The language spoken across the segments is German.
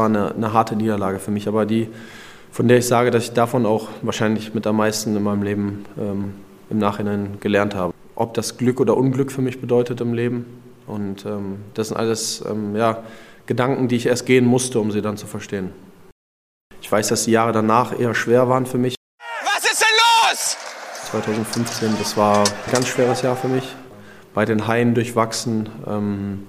War eine, eine harte Niederlage für mich, aber die, von der ich sage, dass ich davon auch wahrscheinlich mit am meisten in meinem Leben ähm, im Nachhinein gelernt habe. Ob das Glück oder Unglück für mich bedeutet im Leben. Und ähm, das sind alles ähm, ja, Gedanken, die ich erst gehen musste, um sie dann zu verstehen. Ich weiß, dass die Jahre danach eher schwer waren für mich. Was ist denn los? 2015, das war ein ganz schweres Jahr für mich. Bei den Haien durchwachsen, ähm,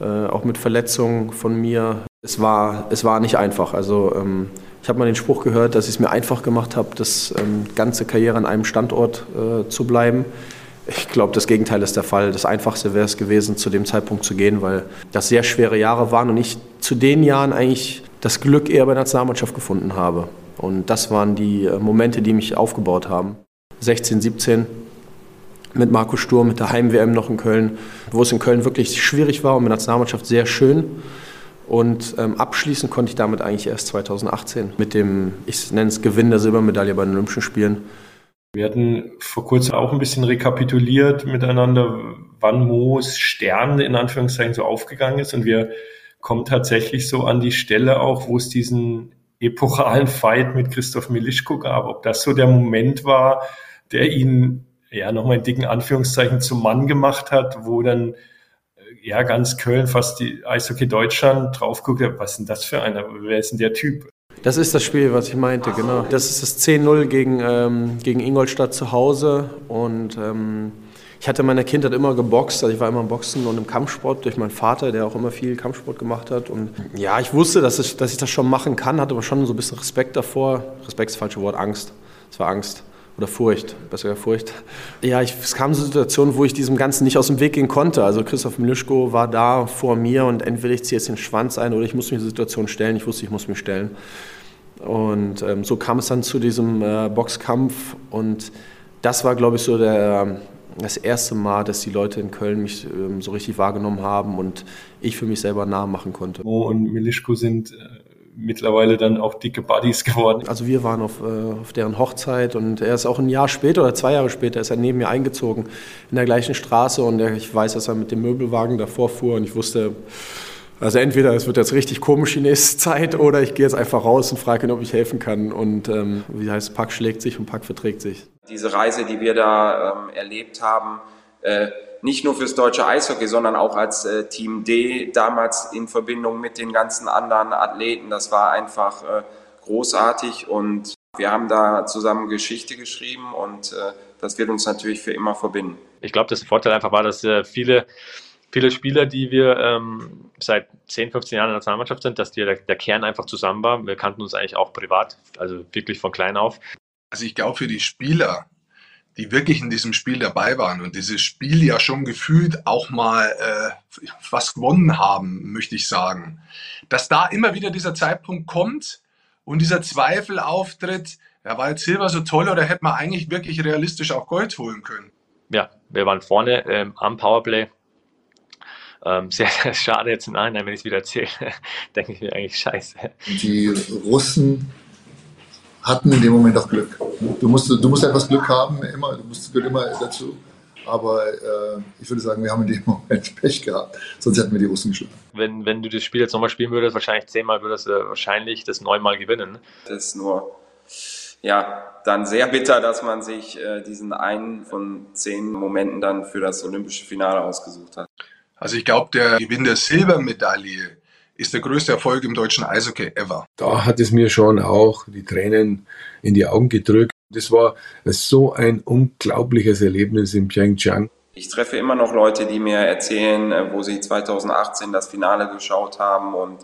äh, auch mit Verletzungen von mir. Es war, es war nicht einfach. Also ähm, ich habe mal den Spruch gehört, dass ich es mir einfach gemacht habe, das ähm, ganze Karriere an einem Standort äh, zu bleiben. Ich glaube, das Gegenteil ist der Fall. Das Einfachste wäre es gewesen, zu dem Zeitpunkt zu gehen, weil das sehr schwere Jahre waren und ich zu den Jahren eigentlich das Glück eher bei der Nationalmannschaft gefunden habe. Und das waren die äh, Momente, die mich aufgebaut haben. 16, 17 mit Marco Sturm, mit der Heim-WM noch in Köln, wo es in Köln wirklich schwierig war und mit der Nationalmannschaft sehr schön. Und ähm, abschließen konnte ich damit eigentlich erst 2018 mit dem, ich nenne es Gewinn der Silbermedaille bei den Olympischen Spielen. Wir hatten vor kurzem auch ein bisschen rekapituliert miteinander, wann Moos Stern in Anführungszeichen so aufgegangen ist. Und wir kommen tatsächlich so an die Stelle auch, wo es diesen epochalen Fight mit Christoph Milischko gab. Ob das so der Moment war, der ihn ja nochmal in dicken Anführungszeichen zum Mann gemacht hat, wo dann ja, ganz Köln, fast die Eishockey Deutschland drauf guckt, was ist denn das für einer? Wer ist denn der Typ? Das ist das Spiel, was ich meinte, genau. Das ist das 10-0 gegen, ähm, gegen Ingolstadt zu Hause. Und ähm, ich hatte in meiner Kindheit immer geboxt. Also ich war immer im Boxen und im Kampfsport durch meinen Vater, der auch immer viel Kampfsport gemacht hat. Und ja, ich wusste, dass ich, dass ich das schon machen kann, hatte aber schon so ein bisschen Respekt davor. Respekt ist das falsche Wort, Angst. Es war Angst oder Furcht, besser gesagt Furcht. Ja, ich, es kam zu Situationen, wo ich diesem Ganzen nicht aus dem Weg gehen konnte. Also Christoph Milischko war da vor mir und entweder ich ziehe jetzt den Schwanz ein oder ich muss mich in die Situation stellen. Ich wusste, ich muss mich stellen. Und ähm, so kam es dann zu diesem äh, Boxkampf und das war, glaube ich, so der, das erste Mal, dass die Leute in Köln mich ähm, so richtig wahrgenommen haben und ich für mich selber nah machen konnte. Mo und Milischko sind äh, mittlerweile dann auch dicke Buddies geworden. Also wir waren auf, äh, auf deren Hochzeit und er ist auch ein Jahr später oder zwei Jahre später ist er neben mir eingezogen in der gleichen Straße und er, ich weiß, dass er mit dem Möbelwagen davor fuhr und ich wusste, also entweder es wird jetzt richtig komisch die nächste Zeit oder ich gehe jetzt einfach raus und frage ihn, ob ich helfen kann und ähm, wie heißt Pack schlägt sich und Pack verträgt sich. Diese Reise, die wir da ähm, erlebt haben, äh, nicht nur fürs deutsche Eishockey, sondern auch als äh, Team D damals in Verbindung mit den ganzen anderen Athleten. Das war einfach äh, großartig und wir haben da zusammen Geschichte geschrieben und äh, das wird uns natürlich für immer verbinden. Ich glaube, das Vorteil einfach war, dass äh, viele viele Spieler, die wir ähm, seit 10, 15 Jahren in der Nationalmannschaft sind, dass die, der, der Kern einfach zusammen war. Wir kannten uns eigentlich auch privat, also wirklich von klein auf. Also ich glaube, für die Spieler die wirklich in diesem Spiel dabei waren und dieses Spiel ja schon gefühlt auch mal äh, was gewonnen haben, möchte ich sagen. Dass da immer wieder dieser Zeitpunkt kommt und dieser Zweifel auftritt, ja, war jetzt Silber so toll oder hätte man eigentlich wirklich realistisch auch Gold holen können? Ja, wir waren vorne ähm, am Powerplay. Ähm, sehr, sehr schade jetzt im Nachhinein, wenn ich es wieder erzähle, denke ich mir eigentlich scheiße. Die Russen hatten in dem Moment auch Glück. Du musst, du musst etwas Glück haben, immer, du musst gehört immer dazu. Aber äh, ich würde sagen, wir haben in dem Moment Pech gehabt, sonst hätten wir die Russen geschlagen. Wenn, wenn du das Spiel jetzt nochmal spielen würdest, wahrscheinlich zehnmal würdest du wahrscheinlich das neunmal gewinnen. Das ist nur, ja, dann sehr bitter, dass man sich äh, diesen einen von zehn Momenten dann für das olympische Finale ausgesucht hat. Also ich glaube, der Gewinn der Silbermedaille ist der größte Erfolg im deutschen Eishockey ever. Da hat es mir schon auch die Tränen in die Augen gedrückt. Das war so ein unglaubliches Erlebnis in Pyeongchang. Ich treffe immer noch Leute, die mir erzählen, äh, wo sie 2018 das Finale geschaut haben und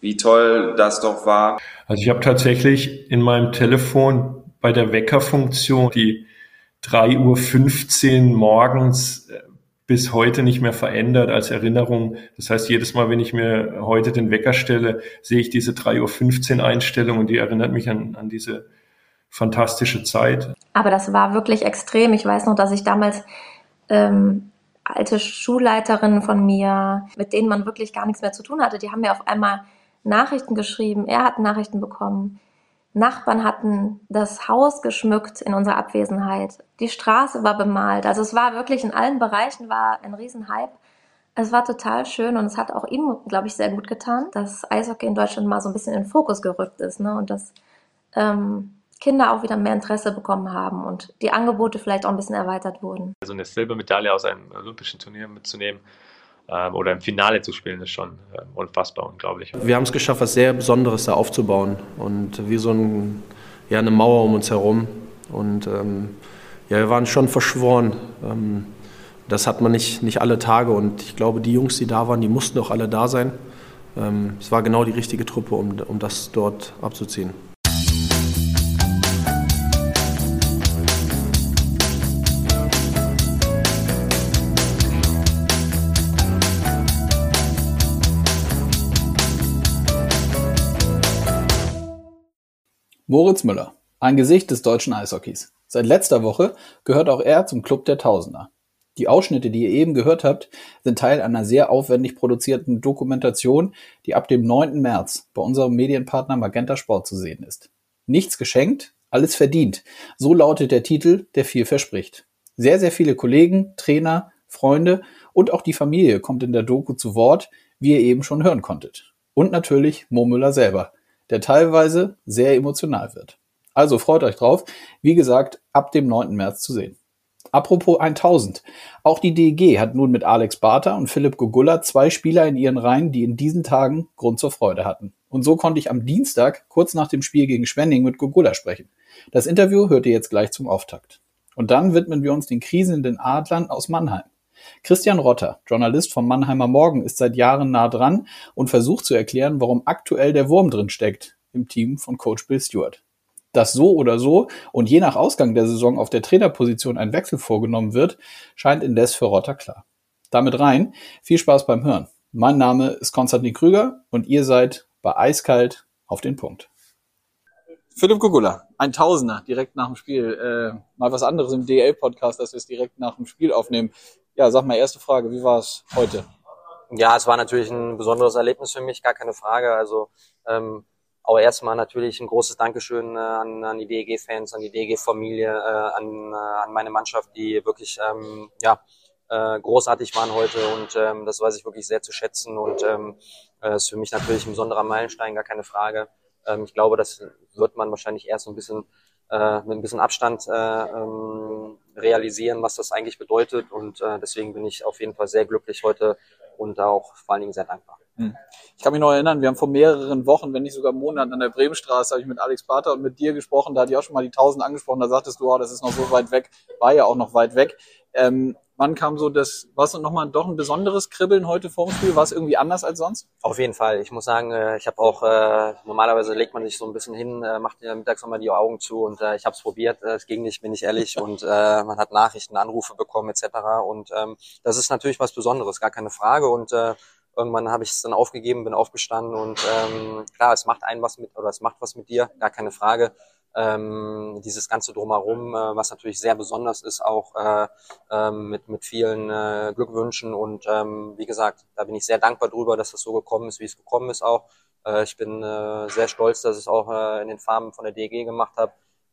wie toll das doch war. Also ich habe tatsächlich in meinem Telefon bei der Weckerfunktion die 3.15 Uhr morgens äh, bis heute nicht mehr verändert als Erinnerung. Das heißt, jedes Mal, wenn ich mir heute den Wecker stelle, sehe ich diese 3.15 Uhr Einstellung und die erinnert mich an, an diese fantastische Zeit. Aber das war wirklich extrem. Ich weiß noch, dass ich damals ähm, alte Schulleiterinnen von mir, mit denen man wirklich gar nichts mehr zu tun hatte, die haben mir auf einmal Nachrichten geschrieben. Er hat Nachrichten bekommen. Nachbarn hatten das Haus geschmückt in unserer Abwesenheit. Die Straße war bemalt. Also es war wirklich in allen Bereichen war ein Riesenhype. Es war total schön und es hat auch ihm, glaube ich, sehr gut getan, dass Eishockey in Deutschland mal so ein bisschen in den Fokus gerückt ist ne? und dass ähm, Kinder auch wieder mehr Interesse bekommen haben und die Angebote vielleicht auch ein bisschen erweitert wurden. Also eine Silbermedaille aus einem olympischen Turnier mitzunehmen oder im Finale zu spielen, ist schon äh, unfassbar unglaublich. Wir haben es geschafft, was sehr Besonderes da aufzubauen und wie so ein, ja, eine Mauer um uns herum. Und ähm, ja, wir waren schon verschworen. Ähm, das hat man nicht, nicht alle Tage und ich glaube, die Jungs, die da waren, die mussten auch alle da sein. Ähm, es war genau die richtige Truppe, um, um das dort abzuziehen. Moritz Müller, ein Gesicht des deutschen Eishockeys. Seit letzter Woche gehört auch er zum Club der Tausender. Die Ausschnitte, die ihr eben gehört habt, sind Teil einer sehr aufwendig produzierten Dokumentation, die ab dem 9. März bei unserem Medienpartner Magenta Sport zu sehen ist. Nichts geschenkt, alles verdient. So lautet der Titel, der viel verspricht. Sehr, sehr viele Kollegen, Trainer, Freunde und auch die Familie kommt in der Doku zu Wort, wie ihr eben schon hören konntet. Und natürlich Mo Müller selber, der teilweise sehr emotional wird. Also freut euch drauf. Wie gesagt, ab dem 9. März zu sehen. Apropos 1000. Auch die DEG hat nun mit Alex Barter und Philipp Gogulla zwei Spieler in ihren Reihen, die in diesen Tagen Grund zur Freude hatten. Und so konnte ich am Dienstag, kurz nach dem Spiel gegen Schwenning, mit Gogulla sprechen. Das Interview hört ihr jetzt gleich zum Auftakt. Und dann widmen wir uns den kriselnden Adlern aus Mannheim. Christian Rotter, Journalist vom Mannheimer Morgen, ist seit Jahren nah dran und versucht zu erklären, warum aktuell der Wurm drin steckt im Team von Coach Bill Stewart dass so oder so und je nach Ausgang der Saison auf der Trainerposition ein Wechsel vorgenommen wird, scheint indes für Rotter klar. Damit rein, viel Spaß beim Hören. Mein Name ist Konstantin Krüger und ihr seid bei Eiskalt auf den Punkt. Philipp Gugula, ein Tausender direkt nach dem Spiel. Äh, mal was anderes im DL-Podcast, dass wir es direkt nach dem Spiel aufnehmen. Ja, sag mal, erste Frage, wie war es heute? Ja, es war natürlich ein besonderes Erlebnis für mich, gar keine Frage. Also ähm, auch erstmal natürlich ein großes Dankeschön äh, an, an die DEG-Fans, an die DEG-Familie, äh, an, äh, an meine Mannschaft, die wirklich ähm, ja, äh, großartig waren heute und ähm, das weiß ich wirklich sehr zu schätzen und ähm, äh, ist für mich natürlich ein besonderer Meilenstein, gar keine Frage. Ähm, ich glaube, das wird man wahrscheinlich erst so ein bisschen äh, mit ein bisschen Abstand äh, ähm, realisieren, was das eigentlich bedeutet und äh, deswegen bin ich auf jeden Fall sehr glücklich heute und auch vor allen Dingen sehr dankbar. Hm. Ich kann mich noch erinnern, wir haben vor mehreren Wochen, wenn nicht sogar Monaten an der Bremenstraße, habe ich mit Alex Pater und mit dir gesprochen, da hatte ich auch schon mal die 1000 angesprochen, da sagtest du, oh, das ist noch so weit weg, war ja auch noch weit weg. Ähm, wann kam so das, war es nochmal doch ein besonderes Kribbeln heute vorm Spiel? War es irgendwie anders als sonst? Auf jeden Fall. Ich muss sagen, äh, ich habe auch, äh, normalerweise legt man sich so ein bisschen hin, äh, macht mittags nochmal die Augen zu und ich habe es probiert, es ging nicht, bin ich ehrlich und man hat Nachrichten, Anrufe bekommen etc. Und ähm, das ist natürlich was Besonderes, gar keine Frage und Irgendwann habe ich es dann aufgegeben, bin aufgestanden und ähm, klar, es macht einen was mit oder es macht was mit dir, gar keine Frage. Ähm, dieses ganze drumherum, äh, was natürlich sehr besonders ist, auch äh, äh, mit, mit vielen äh, Glückwünschen und ähm, wie gesagt, da bin ich sehr dankbar drüber, dass das so gekommen ist, wie es gekommen ist auch. Äh, ich bin äh, sehr stolz, dass ich es auch äh, in den Farben von der DG gemacht habe.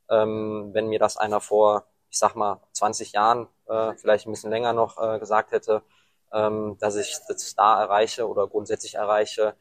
Ähm, wenn mir das einer vor, ich sag mal, 20 Jahren, äh, vielleicht ein bisschen länger noch äh, gesagt hätte, ähm, dass ich das da erreiche oder grundsätzlich erreiche,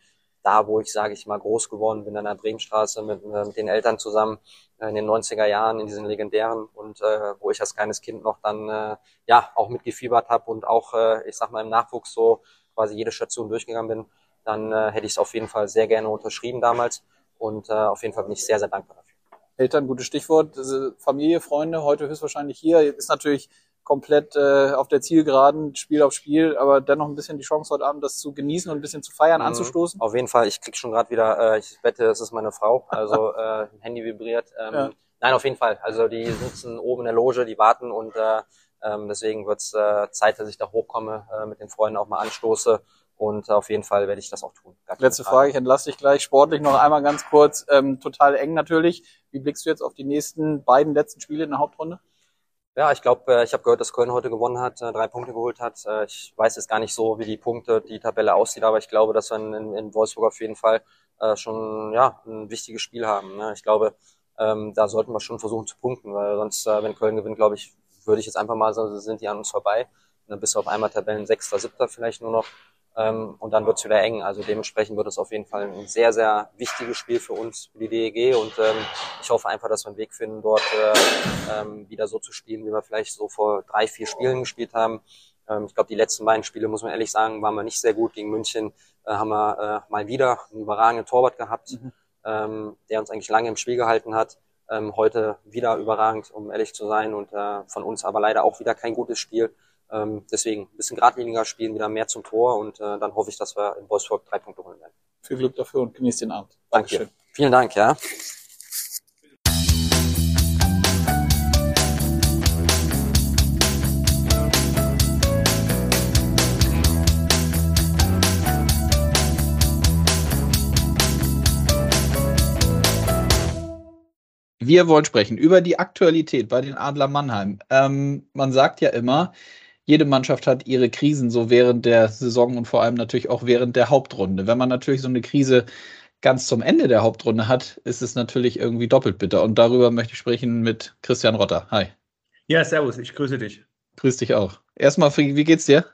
da wo ich, sage ich mal, groß geworden bin, an der Bremenstraße mit, äh, mit den Eltern zusammen äh, in den 90er Jahren, in diesen legendären und äh, wo ich als kleines Kind noch dann äh, ja auch mitgefiebert habe und auch, äh, ich sag mal, im Nachwuchs so quasi jede Station durchgegangen bin, dann äh, hätte ich es auf jeden Fall sehr gerne unterschrieben damals und äh, auf jeden Fall bin ich sehr, sehr dankbar dafür. Eltern, gutes Stichwort. Familie, Freunde, heute höchstwahrscheinlich hier. Ist natürlich komplett äh, auf der Zielgeraden, Spiel auf Spiel, aber dennoch ein bisschen die Chance heute Abend, das zu genießen und ein bisschen zu feiern, mhm. anzustoßen? Auf jeden Fall. Ich krieg schon gerade wieder, äh, ich wette, es ist meine Frau, also äh, Handy vibriert. Ähm, ja. Nein, auf jeden Fall. Also die sitzen oben in der Loge, die warten und äh, ähm, deswegen wird's äh, Zeit, dass ich da hochkomme, äh, mit den Freunden auch mal anstoße. Und auf jeden Fall werde ich das auch tun. Letzte Frage, ich entlasse dich gleich sportlich noch einmal ganz kurz. Ähm, total eng natürlich. Wie blickst du jetzt auf die nächsten beiden letzten Spiele in der Hauptrunde? Ja, ich glaube, äh, ich habe gehört, dass Köln heute gewonnen hat, äh, drei Punkte geholt hat. Äh, ich weiß jetzt gar nicht so, wie die Punkte, die Tabelle aussieht, aber ich glaube, dass wir in, in Wolfsburg auf jeden Fall schon ja ein wichtiges Spiel haben. Ne? Ich glaube, ähm, da sollten wir schon versuchen zu punkten, weil sonst, wenn Köln gewinnt, glaube ich, würde ich jetzt einfach mal sagen, sind die an uns vorbei. dann bist du auf einmal Tabellen Sechster, Siebter vielleicht nur noch. Ähm, und dann wird's wieder eng. Also dementsprechend wird es auf jeden Fall ein sehr, sehr wichtiges Spiel für uns, für die DEG. Und ähm, ich hoffe einfach, dass wir einen Weg finden, dort äh, ähm, wieder so zu spielen, wie wir vielleicht so vor drei, vier Spielen gespielt haben. Ähm, ich glaube, die letzten beiden Spiele, muss man ehrlich sagen, waren wir nicht sehr gut. Gegen München äh, haben wir äh, mal wieder einen überragenden Torwart gehabt, mhm. ähm, der uns eigentlich lange im Spiel gehalten hat. Ähm, heute wieder überragend, um ehrlich zu sein. Und äh, von uns aber leider auch wieder kein gutes Spiel. Ähm, deswegen ein bisschen geradliniger spielen, wieder mehr zum Tor und äh, dann hoffe ich, dass wir in Wolfsburg drei Punkte holen werden. Viel Glück dafür und genießt den Abend. Danke. Dankeschön. Vielen Dank, ja. Wir wollen sprechen über die Aktualität bei den Adler Mannheim. Ähm, man sagt ja immer, jede Mannschaft hat ihre Krisen so während der Saison und vor allem natürlich auch während der Hauptrunde. Wenn man natürlich so eine Krise ganz zum Ende der Hauptrunde hat, ist es natürlich irgendwie doppelt bitter. Und darüber möchte ich sprechen mit Christian Rotter. Hi. Ja, servus, ich grüße dich. Grüß dich auch. Erstmal, wie geht's dir?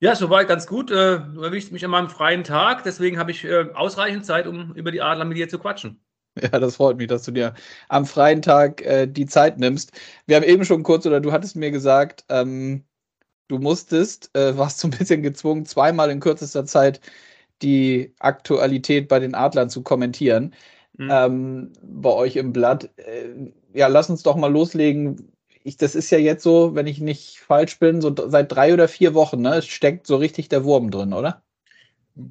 Ja, soweit ganz gut. Äh, du erwischst mich an meinem freien Tag, deswegen habe ich äh, ausreichend Zeit, um über die Adler mit dir zu quatschen. Ja, das freut mich, dass du dir am freien Tag äh, die Zeit nimmst. Wir haben eben schon kurz, oder du hattest mir gesagt, ähm, du musstest, äh, warst so ein bisschen gezwungen, zweimal in kürzester Zeit die Aktualität bei den Adlern zu kommentieren. Mhm. Ähm, bei euch im Blatt. Äh, ja, lass uns doch mal loslegen. Ich, das ist ja jetzt so, wenn ich nicht falsch bin, so seit drei oder vier Wochen, ne? Es steckt so richtig der Wurm drin, oder?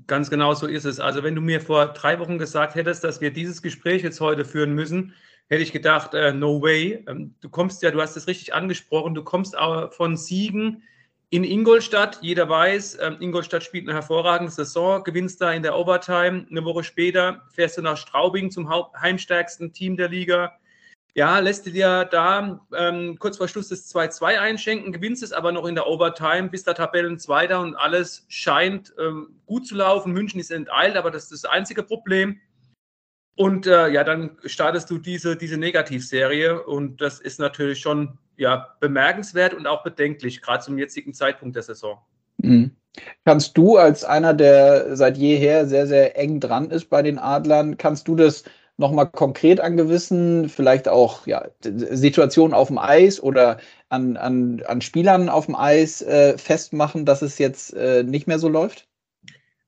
Ganz genau so ist es. Also wenn du mir vor drei Wochen gesagt hättest, dass wir dieses Gespräch jetzt heute führen müssen, hätte ich gedacht, äh, no way. Ähm, du kommst ja, du hast es richtig angesprochen, du kommst aber von Siegen in Ingolstadt. Jeder weiß, äh, Ingolstadt spielt eine hervorragende Saison, gewinnst da in der Overtime. Eine Woche später fährst du nach Straubing zum heimstärksten Team der Liga ja, lässt du dir da ähm, kurz vor Schluss das 2-2 einschenken, gewinnst es aber noch in der Overtime, bist da Tabellenzweiter und alles scheint ähm, gut zu laufen. München ist enteilt, aber das ist das einzige Problem. Und äh, ja, dann startest du diese, diese Negativserie und das ist natürlich schon ja, bemerkenswert und auch bedenklich, gerade zum jetzigen Zeitpunkt der Saison. Mhm. Kannst du als einer, der seit jeher sehr, sehr eng dran ist bei den Adlern, kannst du das nochmal konkret an gewissen, vielleicht auch ja, Situationen auf dem Eis oder an, an, an Spielern auf dem Eis äh, festmachen, dass es jetzt äh, nicht mehr so läuft?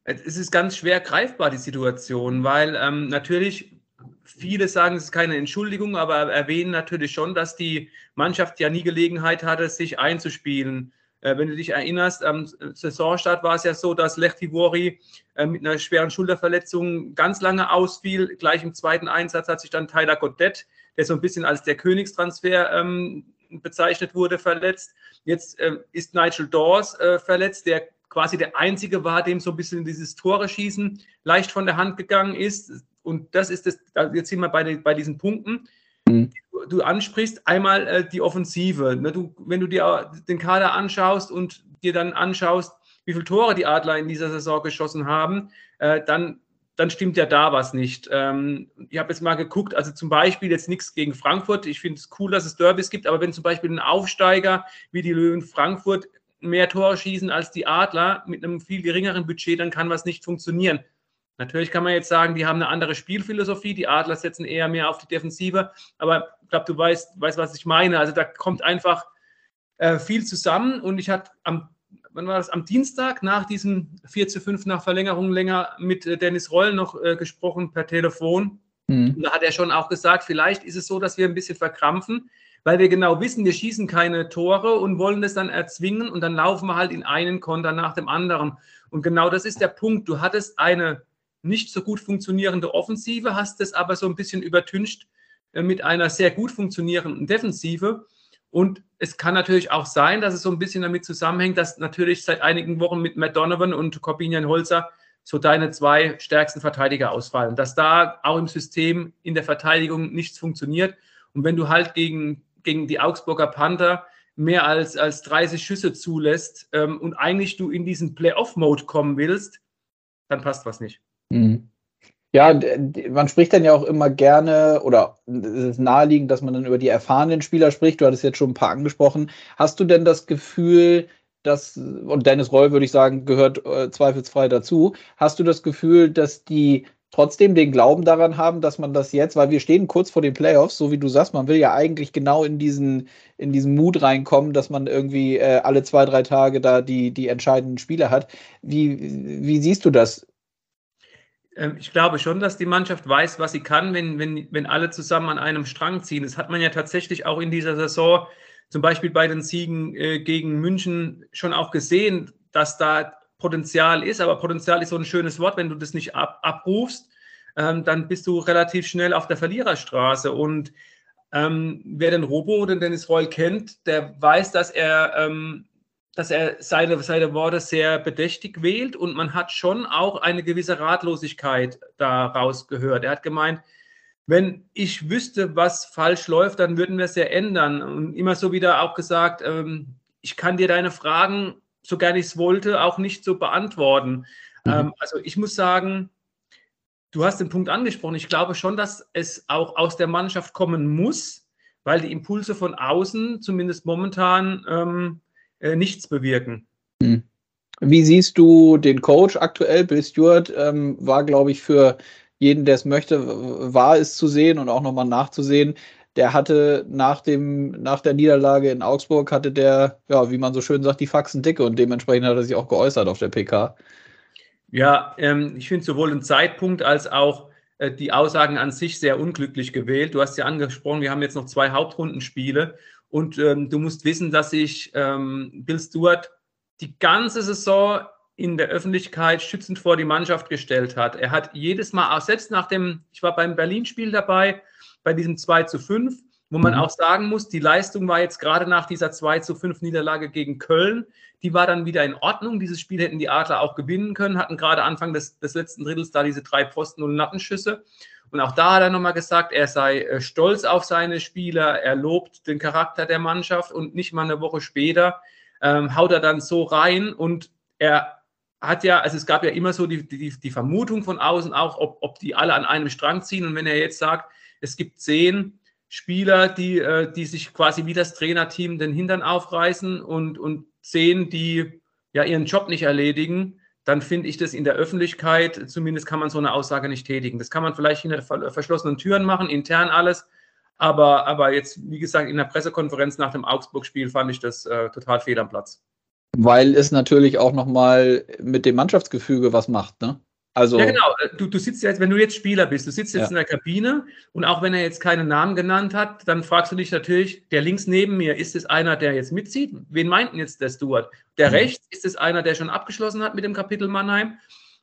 Es ist ganz schwer greifbar, die Situation, weil ähm, natürlich viele sagen, es ist keine Entschuldigung, aber erwähnen natürlich schon, dass die Mannschaft ja nie Gelegenheit hatte, sich einzuspielen. Äh, wenn du dich erinnerst, am Saisonstart war es ja so, dass Lechtivori äh, mit einer schweren Schulterverletzung ganz lange ausfiel. Gleich im zweiten Einsatz hat sich dann Tyler Godet, der so ein bisschen als der Königstransfer ähm, bezeichnet wurde, verletzt. Jetzt äh, ist Nigel Dawes äh, verletzt, der quasi der Einzige war, dem so ein bisschen dieses Tore schießen leicht von der Hand gegangen ist. Und das ist das, jetzt sind wir bei, den, bei diesen Punkten. Mhm du ansprichst, einmal äh, die Offensive. Ne? Du, wenn du dir den Kader anschaust und dir dann anschaust, wie viele Tore die Adler in dieser Saison geschossen haben, äh, dann, dann stimmt ja da was nicht. Ähm, ich habe jetzt mal geguckt, also zum Beispiel jetzt nichts gegen Frankfurt. Ich finde es cool, dass es Derbys gibt, aber wenn zum Beispiel ein Aufsteiger wie die Löwen Frankfurt mehr Tore schießen als die Adler mit einem viel geringeren Budget, dann kann was nicht funktionieren. Natürlich kann man jetzt sagen, die haben eine andere Spielphilosophie, die Adler setzen eher mehr auf die Defensive, aber ich glaube, du weißt, weißt, was ich meine. Also da kommt einfach äh, viel zusammen und ich hatte am, wann war das, am Dienstag nach diesem 4 zu 5 nach Verlängerung länger mit äh, Dennis Roll noch äh, gesprochen per Telefon. Mhm. Da hat er schon auch gesagt, vielleicht ist es so, dass wir ein bisschen verkrampfen, weil wir genau wissen, wir schießen keine Tore und wollen das dann erzwingen und dann laufen wir halt in einen Konter nach dem anderen. Und genau das ist der Punkt. Du hattest eine nicht so gut funktionierende Offensive, hast es aber so ein bisschen übertüncht äh, mit einer sehr gut funktionierenden Defensive. Und es kann natürlich auch sein, dass es so ein bisschen damit zusammenhängt, dass natürlich seit einigen Wochen mit Matt Donovan und Corbinian Holzer so deine zwei stärksten Verteidiger ausfallen. Dass da auch im System in der Verteidigung nichts funktioniert. Und wenn du halt gegen, gegen die Augsburger Panther mehr als, als 30 Schüsse zulässt ähm, und eigentlich du in diesen Playoff-Mode kommen willst, dann passt was nicht. Mhm. Ja, man spricht dann ja auch immer gerne oder es ist naheliegend, dass man dann über die erfahrenen Spieler spricht. Du hattest jetzt schon ein paar angesprochen. Hast du denn das Gefühl, das, und Dennis Roll, würde ich sagen, gehört äh, zweifelsfrei dazu. Hast du das Gefühl, dass die trotzdem den Glauben daran haben, dass man das jetzt, weil wir stehen kurz vor den Playoffs, so wie du sagst, man will ja eigentlich genau in diesen, in diesen Mut reinkommen, dass man irgendwie äh, alle zwei, drei Tage da die, die entscheidenden Spiele hat. Wie, wie siehst du das? Ähm, ich glaube schon, dass die Mannschaft weiß, was sie kann, wenn, wenn, wenn alle zusammen an einem Strang ziehen. Das hat man ja tatsächlich auch in dieser Saison, zum Beispiel bei den Siegen äh, gegen München, schon auch gesehen, dass da Potenzial ist. Aber Potenzial ist so ein schönes Wort. Wenn du das nicht ab, abrufst, ähm, dann bist du relativ schnell auf der Verliererstraße. Und ähm, wer den Robo, den Dennis Reul kennt, der weiß, dass er ähm, dass er seine, seine Worte sehr bedächtig wählt und man hat schon auch eine gewisse Ratlosigkeit daraus gehört. Er hat gemeint, wenn ich wüsste, was falsch läuft, dann würden wir es ja ändern. Und immer so wieder auch gesagt, ähm, ich kann dir deine Fragen, so gerne ich es wollte, auch nicht so beantworten. Mhm. Ähm, also ich muss sagen, du hast den Punkt angesprochen. Ich glaube schon, dass es auch aus der Mannschaft kommen muss, weil die Impulse von außen, zumindest momentan, ähm, äh, nichts bewirken. Hm. Wie siehst du den Coach aktuell? Bill Stewart ähm, war, glaube ich, für jeden, der es möchte, war es zu sehen und auch nochmal nachzusehen. Der hatte nach, dem, nach der Niederlage in Augsburg, hatte der, ja, wie man so schön sagt, die Faxen dicke und dementsprechend hat er sich auch geäußert auf der PK. Ja, ähm, ich finde sowohl den Zeitpunkt als auch äh, die Aussagen an sich sehr unglücklich gewählt. Du hast ja angesprochen, wir haben jetzt noch zwei Hauptrundenspiele und ähm, du musst wissen, dass sich ähm, Bill Stewart die ganze Saison in der Öffentlichkeit schützend vor die Mannschaft gestellt hat. Er hat jedes Mal, auch selbst nach dem, ich war beim Berlin-Spiel dabei, bei diesem 2 zu 5, wo man mhm. auch sagen muss, die Leistung war jetzt gerade nach dieser 2 zu 5 Niederlage gegen Köln, die war dann wieder in Ordnung. Dieses Spiel hätten die Adler auch gewinnen können, hatten gerade Anfang des, des letzten Drittels da diese drei Pfosten- und Lattenschüsse. Und auch da hat er nochmal gesagt, er sei äh, stolz auf seine Spieler, er lobt den Charakter der Mannschaft und nicht mal eine Woche später ähm, haut er dann so rein und er hat ja, also es gab ja immer so die, die, die Vermutung von außen auch, ob, ob die alle an einem Strang ziehen. Und wenn er jetzt sagt, es gibt zehn Spieler, die, äh, die sich quasi wie das Trainerteam den Hintern aufreißen und, und zehn, die ja ihren Job nicht erledigen, dann finde ich das in der Öffentlichkeit, zumindest kann man so eine Aussage nicht tätigen. Das kann man vielleicht hinter verschlossenen Türen machen, intern alles. Aber, aber jetzt, wie gesagt, in der Pressekonferenz nach dem Augsburg-Spiel fand ich das äh, total fehl am Platz. Weil es natürlich auch nochmal mit dem Mannschaftsgefüge was macht, ne? Also, ja, genau. Äh, du, du sitzt jetzt, wenn du jetzt Spieler bist, du sitzt jetzt ja. in der Kabine und auch wenn er jetzt keinen Namen genannt hat, dann fragst du dich natürlich, der links neben mir, ist es einer, der jetzt mitzieht? Wen meint denn jetzt der Stuart? Der mhm. rechts, ist es einer, der schon abgeschlossen hat mit dem Kapitel Mannheim?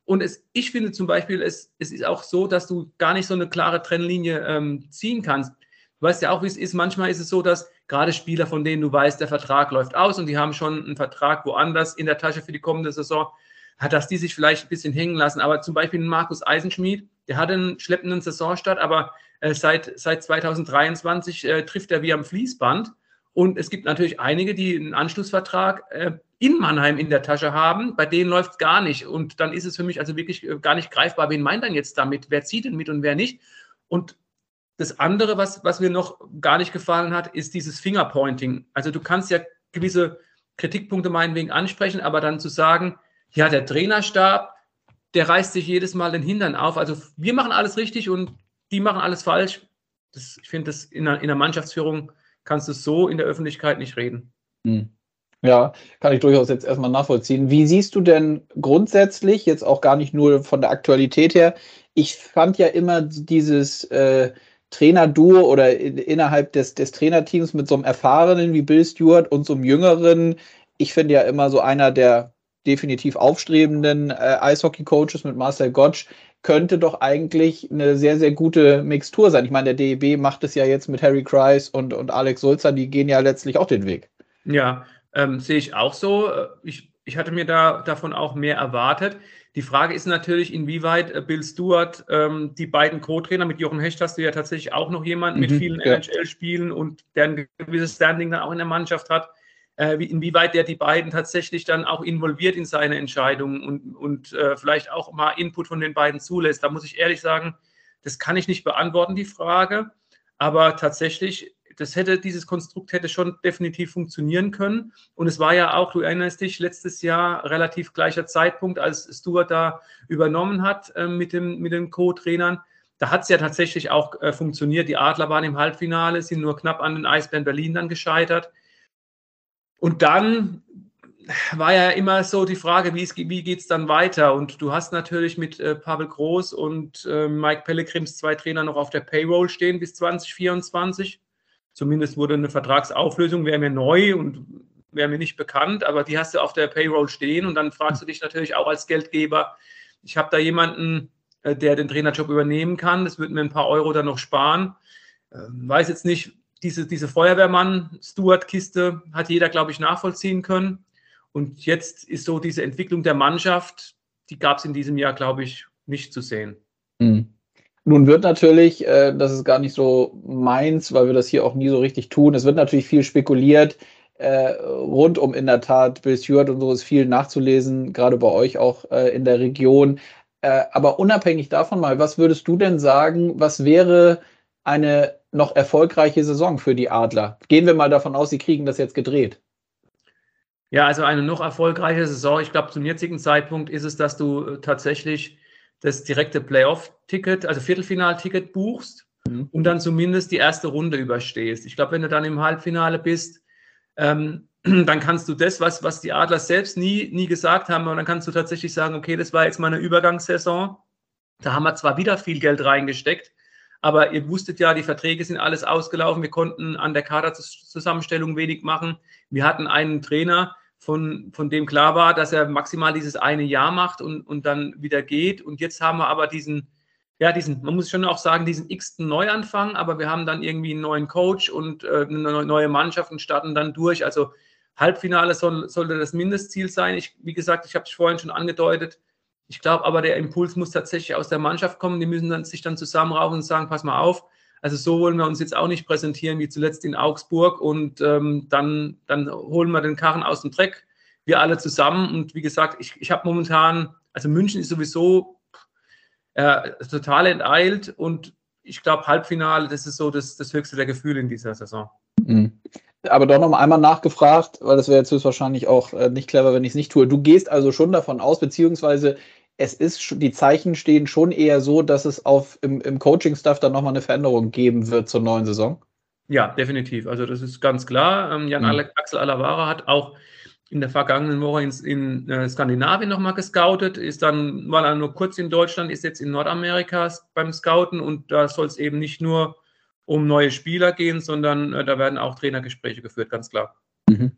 Und es, ich finde zum Beispiel, es, es ist auch so, dass du gar nicht so eine klare Trennlinie ähm, ziehen kannst. Du weißt ja auch, wie es ist. Manchmal ist es so, dass gerade Spieler, von denen du weißt, der Vertrag läuft aus und die haben schon einen Vertrag woanders in der Tasche für die kommende Saison, hat dass die sich vielleicht ein bisschen hängen lassen. Aber zum Beispiel Markus Eisenschmied, der hat einen schleppenden Saisonstart, aber äh, seit, seit 2023 äh, trifft er wie am Fließband. Und es gibt natürlich einige, die einen Anschlussvertrag äh, in Mannheim in der Tasche haben, bei denen läuft es gar nicht. Und dann ist es für mich also wirklich äh, gar nicht greifbar, wen meint dann jetzt damit? Wer zieht denn mit und wer nicht? Und das andere, was, was mir noch gar nicht gefallen hat, ist dieses Fingerpointing. Also du kannst ja gewisse Kritikpunkte meinetwegen ansprechen, aber dann zu sagen, ja, der Trainerstab, der reißt sich jedes Mal den Hintern auf. Also wir machen alles richtig und die machen alles falsch. Das, ich finde, das in einer, in der Mannschaftsführung kannst du so in der Öffentlichkeit nicht reden. Hm. Ja, kann ich durchaus jetzt erstmal nachvollziehen. Wie siehst du denn grundsätzlich, jetzt auch gar nicht nur von der Aktualität her, ich fand ja immer dieses äh, Trainerduo oder in, innerhalb des, des Trainerteams mit so einem erfahrenen wie Bill Stewart und so einem jüngeren, ich finde ja immer so einer der definitiv aufstrebenden äh, Eishockey-Coaches mit Marcel Gottsch könnte doch eigentlich eine sehr, sehr gute Mixtur sein. Ich meine, der DEB macht es ja jetzt mit Harry Kreis und, und Alex Sulzer, die gehen ja letztlich auch den Weg. Ja, ähm, sehe ich auch so. Ich, ich hatte mir da davon auch mehr erwartet. Die Frage ist natürlich, inwieweit äh, Bill Stewart ähm, die beiden Co-Trainer, mit Jochen Hecht hast du ja tatsächlich auch noch jemanden mhm, mit vielen ja. NHL-Spielen und der ein gewisses Standing dann auch in der Mannschaft hat, äh, inwieweit der die beiden tatsächlich dann auch involviert in seine Entscheidungen und, und äh, vielleicht auch mal Input von den beiden zulässt. Da muss ich ehrlich sagen, das kann ich nicht beantworten, die Frage. Aber tatsächlich das hätte, dieses Konstrukt hätte schon definitiv funktionieren können. Und es war ja auch, du erinnerst dich, letztes Jahr relativ gleicher Zeitpunkt, als Stuart da übernommen hat äh, mit, dem, mit den Co-Trainern. Da hat es ja tatsächlich auch äh, funktioniert. Die Adler waren im Halbfinale, sind nur knapp an den Eisbären Berlin dann gescheitert. Und dann war ja immer so die Frage, wie, wie geht es dann weiter? Und du hast natürlich mit äh, Pavel Groß und äh, Mike Pellegrims zwei Trainer noch auf der Payroll stehen bis 2024. Zumindest wurde eine Vertragsauflösung, wäre mir neu und wäre mir nicht bekannt, aber die hast du auf der Payroll stehen und dann fragst du dich natürlich auch als Geldgeber, ich habe da jemanden, äh, der den Trainerjob übernehmen kann, das würde mir ein paar Euro dann noch sparen. Ähm, weiß jetzt nicht, diese, diese Feuerwehrmann-Stuart-Kiste hat jeder, glaube ich, nachvollziehen können. Und jetzt ist so diese Entwicklung der Mannschaft, die gab es in diesem Jahr, glaube ich, nicht zu sehen. Mhm. Nun wird natürlich, äh, das ist gar nicht so meins, weil wir das hier auch nie so richtig tun, es wird natürlich viel spekuliert, äh, rund um in der Tat Bill Stewart und so ist viel nachzulesen, gerade bei euch auch äh, in der Region. Äh, aber unabhängig davon mal, was würdest du denn sagen, was wäre eine noch erfolgreiche Saison für die Adler? Gehen wir mal davon aus, sie kriegen das jetzt gedreht. Ja, also eine noch erfolgreiche Saison. Ich glaube, zum jetzigen Zeitpunkt ist es, dass du äh, tatsächlich das direkte Playoff-Ticket, also Viertelfinal-Ticket buchst mhm. und dann zumindest die erste Runde überstehst. Ich glaube, wenn du dann im Halbfinale bist, ähm, dann kannst du das, was, was die Adler selbst nie, nie gesagt haben, und dann kannst du tatsächlich sagen, okay, das war jetzt mal eine Übergangssaison. Da haben wir zwar wieder viel Geld reingesteckt, aber ihr wusstet ja, die Verträge sind alles ausgelaufen. Wir konnten an der Kaderzusammenstellung wenig machen. Wir hatten einen Trainer, von, von dem klar war, dass er maximal dieses eine Jahr macht und, und dann wieder geht. Und jetzt haben wir aber diesen, ja, diesen, man muss schon auch sagen, diesen x-ten Neuanfang, aber wir haben dann irgendwie einen neuen Coach und äh, eine neue Mannschaft und starten dann durch. Also Halbfinale soll, sollte das Mindestziel sein. Ich, wie gesagt, ich habe es vorhin schon angedeutet, ich glaube aber, der Impuls muss tatsächlich aus der Mannschaft kommen. Die müssen dann, sich dann zusammenraufen und sagen, pass mal auf. Also so wollen wir uns jetzt auch nicht präsentieren wie zuletzt in Augsburg und ähm, dann, dann holen wir den Karren aus dem Dreck. Wir alle zusammen. Und wie gesagt, ich, ich habe momentan, also München ist sowieso äh, total enteilt und ich glaube, Halbfinale, das ist so das, das höchste der Gefühle in dieser Saison. Aber doch noch mal einmal nachgefragt, weil das wäre jetzt höchstwahrscheinlich auch äh, nicht clever, wenn ich es nicht tue. Du gehst also schon davon aus, beziehungsweise es ist, die Zeichen stehen schon eher so, dass es auf, im, im Coaching-Stuff dann nochmal eine Veränderung geben wird zur neuen Saison. Ja, definitiv. Also das ist ganz klar. Ähm, Jan mhm. Axel Alavara hat auch in der vergangenen Woche in, in äh, Skandinavien nochmal gescoutet, ist dann, war dann nur kurz in Deutschland, ist jetzt in Nordamerika beim Scouten und da soll es eben nicht nur um neue Spieler gehen, sondern äh, da werden auch Trainergespräche geführt, ganz klar. Mhm.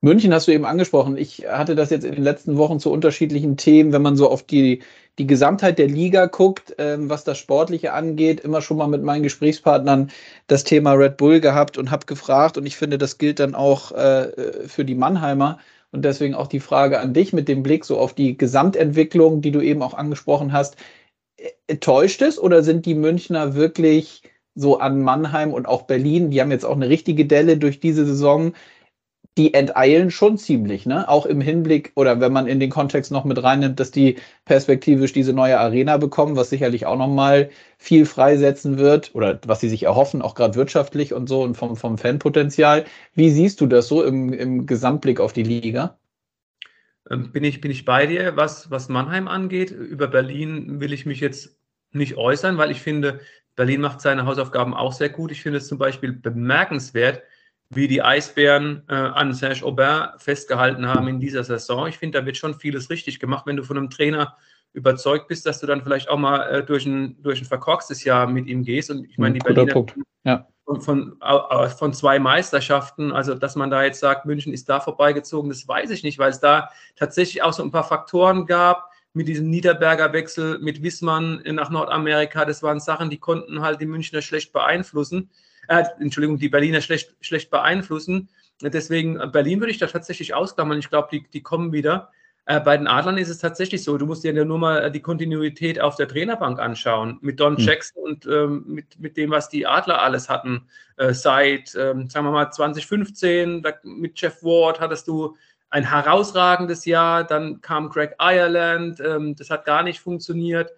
München hast du eben angesprochen. Ich hatte das jetzt in den letzten Wochen zu unterschiedlichen Themen, wenn man so auf die, die Gesamtheit der Liga guckt, ähm, was das Sportliche angeht, immer schon mal mit meinen Gesprächspartnern das Thema Red Bull gehabt und habe gefragt. Und ich finde, das gilt dann auch äh, für die Mannheimer. Und deswegen auch die Frage an dich mit dem Blick so auf die Gesamtentwicklung, die du eben auch angesprochen hast. Äh, täuscht es oder sind die Münchner wirklich so an Mannheim und auch Berlin, die haben jetzt auch eine richtige Delle durch diese Saison, die enteilen schon ziemlich, ne? Auch im Hinblick oder wenn man in den Kontext noch mit reinnimmt, dass die perspektivisch diese neue Arena bekommen, was sicherlich auch nochmal viel freisetzen wird oder was sie sich erhoffen, auch gerade wirtschaftlich und so und vom, vom Fanpotenzial. Wie siehst du das so im, im Gesamtblick auf die Liga? Ähm, bin ich, bin ich bei dir, was, was Mannheim angeht. Über Berlin will ich mich jetzt nicht äußern, weil ich finde, Berlin macht seine Hausaufgaben auch sehr gut. Ich finde es zum Beispiel bemerkenswert, wie die Eisbären äh, an Serge Aubin festgehalten haben in dieser Saison. Ich finde, da wird schon vieles richtig gemacht, wenn du von einem Trainer überzeugt bist, dass du dann vielleicht auch mal äh, durch, ein, durch ein verkorkstes Jahr mit ihm gehst. Und ich meine, die Guter Berliner ja. von, von, von, zwei Meisterschaften, also dass man da jetzt sagt, München ist da vorbeigezogen, das weiß ich nicht, weil es da tatsächlich auch so ein paar Faktoren gab, mit diesem Niederberger Wechsel mit Wissmann nach Nordamerika, das waren Sachen, die konnten halt die Münchner schlecht beeinflussen äh, Entschuldigung, die Berliner schlecht, schlecht beeinflussen. Deswegen, äh, Berlin würde ich da tatsächlich ausklammern. Ich glaube, die, die kommen wieder. Äh, bei den Adlern ist es tatsächlich so, du musst dir ja nur mal äh, die Kontinuität auf der Trainerbank anschauen. Mit Don mhm. Jackson und ähm, mit, mit dem, was die Adler alles hatten. Äh, seit, ähm, sagen wir mal, 2015, da, mit Jeff Ward hattest du ein herausragendes Jahr. Dann kam Greg Ireland, ähm, das hat gar nicht funktioniert.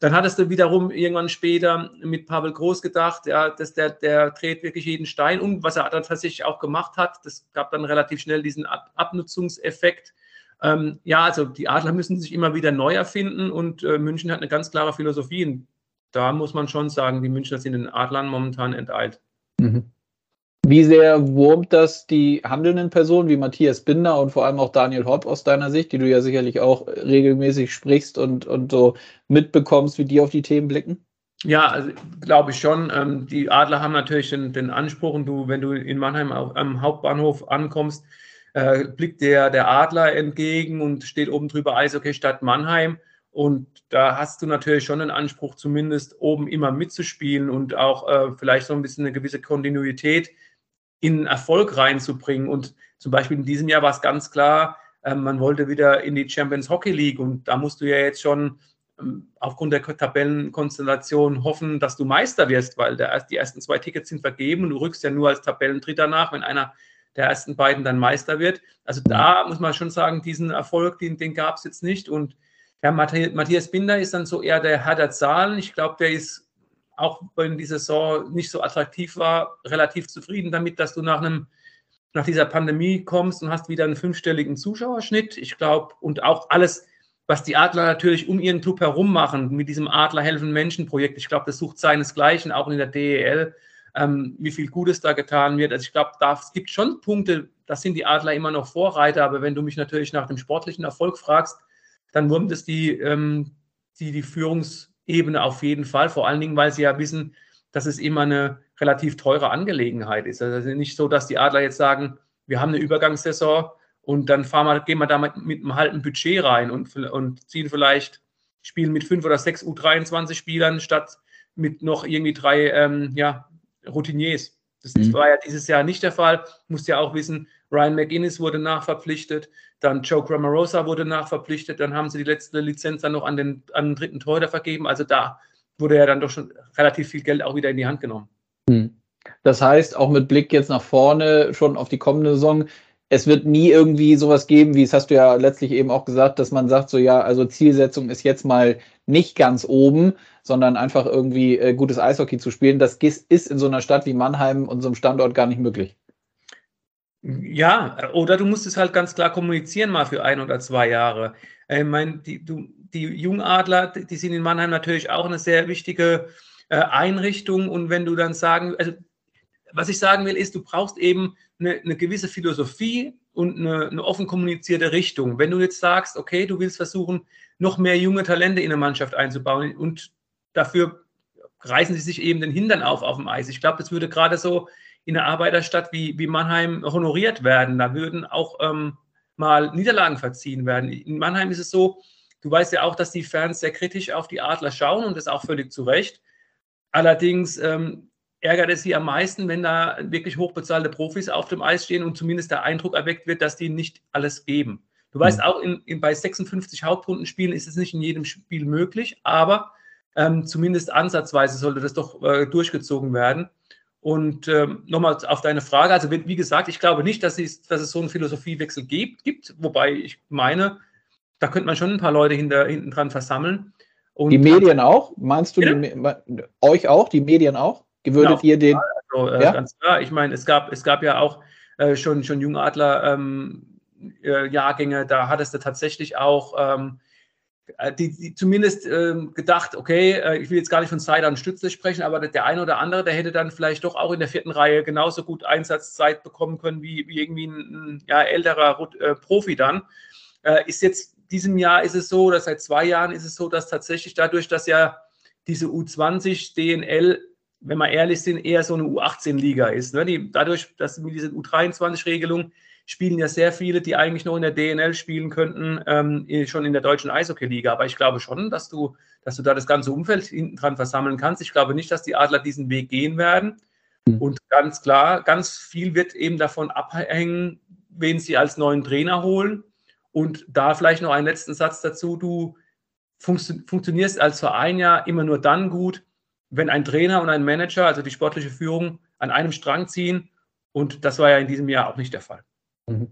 Dann hattest du wiederum irgendwann später mit Pavel Groß gedacht, ja, dass der, der dreht wirklich jeden Stein um, was er dann tatsächlich auch gemacht hat. Das gab dann relativ schnell diesen Ab Abnutzungseffekt. Ähm, ja, also die Adler müssen sich immer wieder neu erfinden und äh, München hat eine ganz klare Philosophie. Und da muss man schon sagen, die Münchner sind den Adlern momentan enteilt. Mhm. Wie sehr wurmt das die handelnden Personen wie Matthias Binder und vor allem auch Daniel Hopp aus deiner Sicht, die du ja sicherlich auch regelmäßig sprichst und, und so mitbekommst, wie die auf die Themen blicken? Ja, also, glaube ich schon. Ähm, die Adler haben natürlich den, den Anspruch, und du, wenn du in Mannheim auf, am Hauptbahnhof ankommst, äh, blickt der, der Adler entgegen und steht oben drüber Eishockey Stadt Mannheim. Und da hast du natürlich schon den Anspruch, zumindest oben immer mitzuspielen und auch äh, vielleicht so ein bisschen eine gewisse Kontinuität in Erfolg reinzubringen. Und zum Beispiel in diesem Jahr war es ganz klar, äh, man wollte wieder in die Champions Hockey League und da musst du ja jetzt schon ähm, aufgrund der Tabellenkonstellation hoffen, dass du Meister wirst, weil der, die ersten zwei Tickets sind vergeben und du rückst ja nur als Tabellendritter nach, wenn einer der ersten beiden dann Meister wird. Also da muss man schon sagen, diesen Erfolg, den, den gab es jetzt nicht. Und ja, Matthias Binder ist dann so eher der Herr der Zahlen. Ich glaube, der ist auch wenn die Saison nicht so attraktiv war, relativ zufrieden damit, dass du nach einem nach dieser Pandemie kommst und hast wieder einen fünfstelligen Zuschauerschnitt. Ich glaube, und auch alles, was die Adler natürlich um ihren Club herum machen, mit diesem Adler helfen Menschen Projekt. Ich glaube, das sucht seinesgleichen, auch in der DEL, ähm, wie viel Gutes da getan wird. Also ich glaube, es gibt schon Punkte, da sind die Adler immer noch Vorreiter, aber wenn du mich natürlich nach dem sportlichen Erfolg fragst, dann wurmt es die, ähm, die, die Führungs- Ebene auf jeden Fall. Vor allen Dingen, weil sie ja wissen, dass es immer eine relativ teure Angelegenheit ist. Also nicht so, dass die Adler jetzt sagen, wir haben eine Übergangssaison und dann fahren wir, gehen wir da mit, einem halben Budget rein und, und ziehen vielleicht, spielen mit fünf oder sechs U23-Spielern statt mit noch irgendwie drei ähm, ja, Routiniers. Das mhm. war ja dieses Jahr nicht der Fall. Du musst ja auch wissen, Ryan McInnes wurde nachverpflichtet, dann Joe Grammarosa wurde nachverpflichtet, dann haben sie die letzte Lizenz dann noch an den, an den dritten Torhüter vergeben. Also da wurde ja dann doch schon relativ viel Geld auch wieder in die Hand genommen. Hm. Das heißt, auch mit Blick jetzt nach vorne, schon auf die kommende Saison, es wird nie irgendwie sowas geben, wie es hast du ja letztlich eben auch gesagt, dass man sagt, so ja, also Zielsetzung ist jetzt mal nicht ganz oben, sondern einfach irgendwie äh, gutes Eishockey zu spielen. Das ist in so einer Stadt wie Mannheim, unserem Standort, gar nicht möglich. Ja, oder du musst es halt ganz klar kommunizieren, mal für ein oder zwei Jahre. Ich meine, die, du, die Jungadler, die sind in Mannheim natürlich auch eine sehr wichtige äh, Einrichtung. Und wenn du dann sagen, also was ich sagen will, ist, du brauchst eben eine, eine gewisse Philosophie und eine, eine, offen kommunizierte Richtung. Wenn du jetzt sagst, okay, du willst versuchen, noch mehr junge Talente in der Mannschaft einzubauen und dafür reißen sie sich eben den Hintern auf auf dem Eis. Ich glaube, das würde gerade so in einer Arbeiterstadt wie, wie Mannheim honoriert werden. Da würden auch ähm, mal Niederlagen verziehen werden. In Mannheim ist es so, du weißt ja auch, dass die Fans sehr kritisch auf die Adler schauen und das auch völlig zu Recht. Allerdings ähm, ärgert es sie am meisten, wenn da wirklich hochbezahlte Profis auf dem Eis stehen und zumindest der Eindruck erweckt wird, dass die nicht alles geben. Du weißt mhm. auch, in, in, bei 56 Hauptrundenspielen ist es nicht in jedem Spiel möglich, aber ähm, zumindest ansatzweise sollte das doch äh, durchgezogen werden. Und ähm, nochmal auf deine Frage, also wie gesagt, ich glaube nicht, dass es, dass es so einen Philosophiewechsel gibt, gibt, wobei ich meine, da könnte man schon ein paar Leute hinter, hinten dran versammeln. Und die Medien auch? Meinst du die, euch auch, die Medien auch? Würdet ja, ihr den? Also, äh, ja? Ganz klar, ich meine, es gab, es gab ja auch äh, schon, schon Jungadler ähm, äh, Jahrgänge, da hattest du tatsächlich auch ähm, äh, die, die zumindest ähm, gedacht, okay, äh, ich will jetzt gar nicht von Seidan Stützle sprechen, aber der eine oder andere, der hätte dann vielleicht doch auch in der vierten Reihe genauso gut Einsatzzeit bekommen können wie, wie irgendwie ein, ein ja, älterer äh, Profi dann. Äh, ist jetzt diesem Jahr ist es so, oder seit zwei Jahren ist es so, dass tatsächlich dadurch, dass ja diese U20 DNL, wenn wir ehrlich sind, eher so eine U18-Liga ist. Ne? Die, dadurch, dass mit dieser U23-Regelung spielen ja sehr viele, die eigentlich noch in der DNL spielen könnten, ähm, schon in der deutschen Eishockey-Liga. Aber ich glaube schon, dass du, dass du da das ganze Umfeld hinten dran versammeln kannst. Ich glaube nicht, dass die Adler diesen Weg gehen werden. Mhm. Und ganz klar, ganz viel wird eben davon abhängen, wen sie als neuen Trainer holen. Und da vielleicht noch einen letzten Satz dazu. Du funktionierst als Verein ja immer nur dann gut, wenn ein Trainer und ein Manager, also die sportliche Führung, an einem Strang ziehen. Und das war ja in diesem Jahr auch nicht der Fall. Mhm.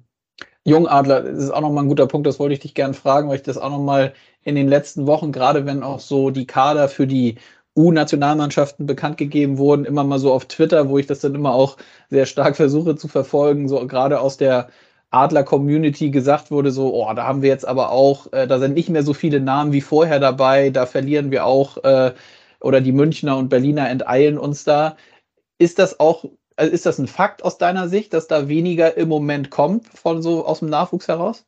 Jungadler, das ist auch nochmal ein guter Punkt, das wollte ich dich gerne fragen, weil ich das auch nochmal in den letzten Wochen, gerade wenn auch so die Kader für die U-Nationalmannschaften bekannt gegeben wurden, immer mal so auf Twitter, wo ich das dann immer auch sehr stark versuche zu verfolgen, so gerade aus der Adler-Community gesagt wurde, so, oh, da haben wir jetzt aber auch, äh, da sind nicht mehr so viele Namen wie vorher dabei, da verlieren wir auch, äh, oder die Münchner und Berliner enteilen uns da. Ist das auch, also ist das ein Fakt aus deiner Sicht, dass da weniger im Moment kommt von so aus dem Nachwuchs heraus?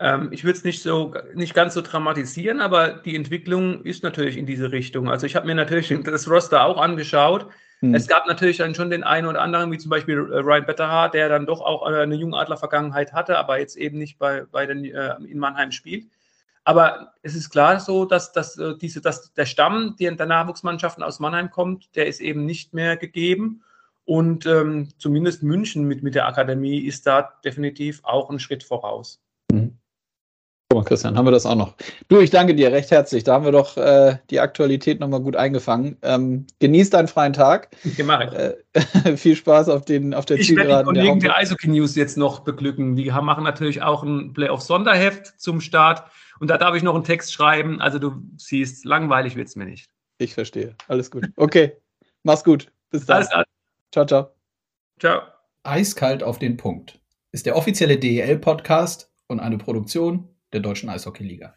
Ähm, ich würde es nicht so nicht ganz so dramatisieren, aber die Entwicklung ist natürlich in diese Richtung. Also ich habe mir natürlich das Roster auch angeschaut. Hm. Es gab natürlich dann schon den einen oder anderen, wie zum Beispiel äh, Ryan Betterhard, der dann doch auch äh, eine Jungadler-Vergangenheit hatte, aber jetzt eben nicht bei, bei den, äh, in Mannheim spielt. Aber es ist klar so, dass, dass, äh, diese, dass der Stamm der, der Nachwuchsmannschaften aus Mannheim kommt, der ist eben nicht mehr gegeben. Und ähm, zumindest München mit, mit der Akademie ist da definitiv auch ein Schritt voraus. Mhm. Guck mal, Christian, haben wir das auch noch. Du, ich danke dir recht herzlich. Da haben wir doch äh, die Aktualität nochmal gut eingefangen. Ähm, genieß deinen freien Tag. Gemacht. Äh, viel Spaß auf, den, auf der ich Zielgeraden. Ich werde die Kollegen der, der Eishockey News jetzt noch beglücken. Die haben, machen natürlich auch ein Playoff-Sonderheft zum Start. Und da darf ich noch einen Text schreiben. Also du siehst, langweilig wird es mir nicht. Ich verstehe. Alles gut. Okay. Mach's gut. Bis dann. Alles klar. Ciao, ciao. Ciao. Eiskalt auf den Punkt ist der offizielle DEL-Podcast und eine Produktion der Deutschen Eishockeyliga.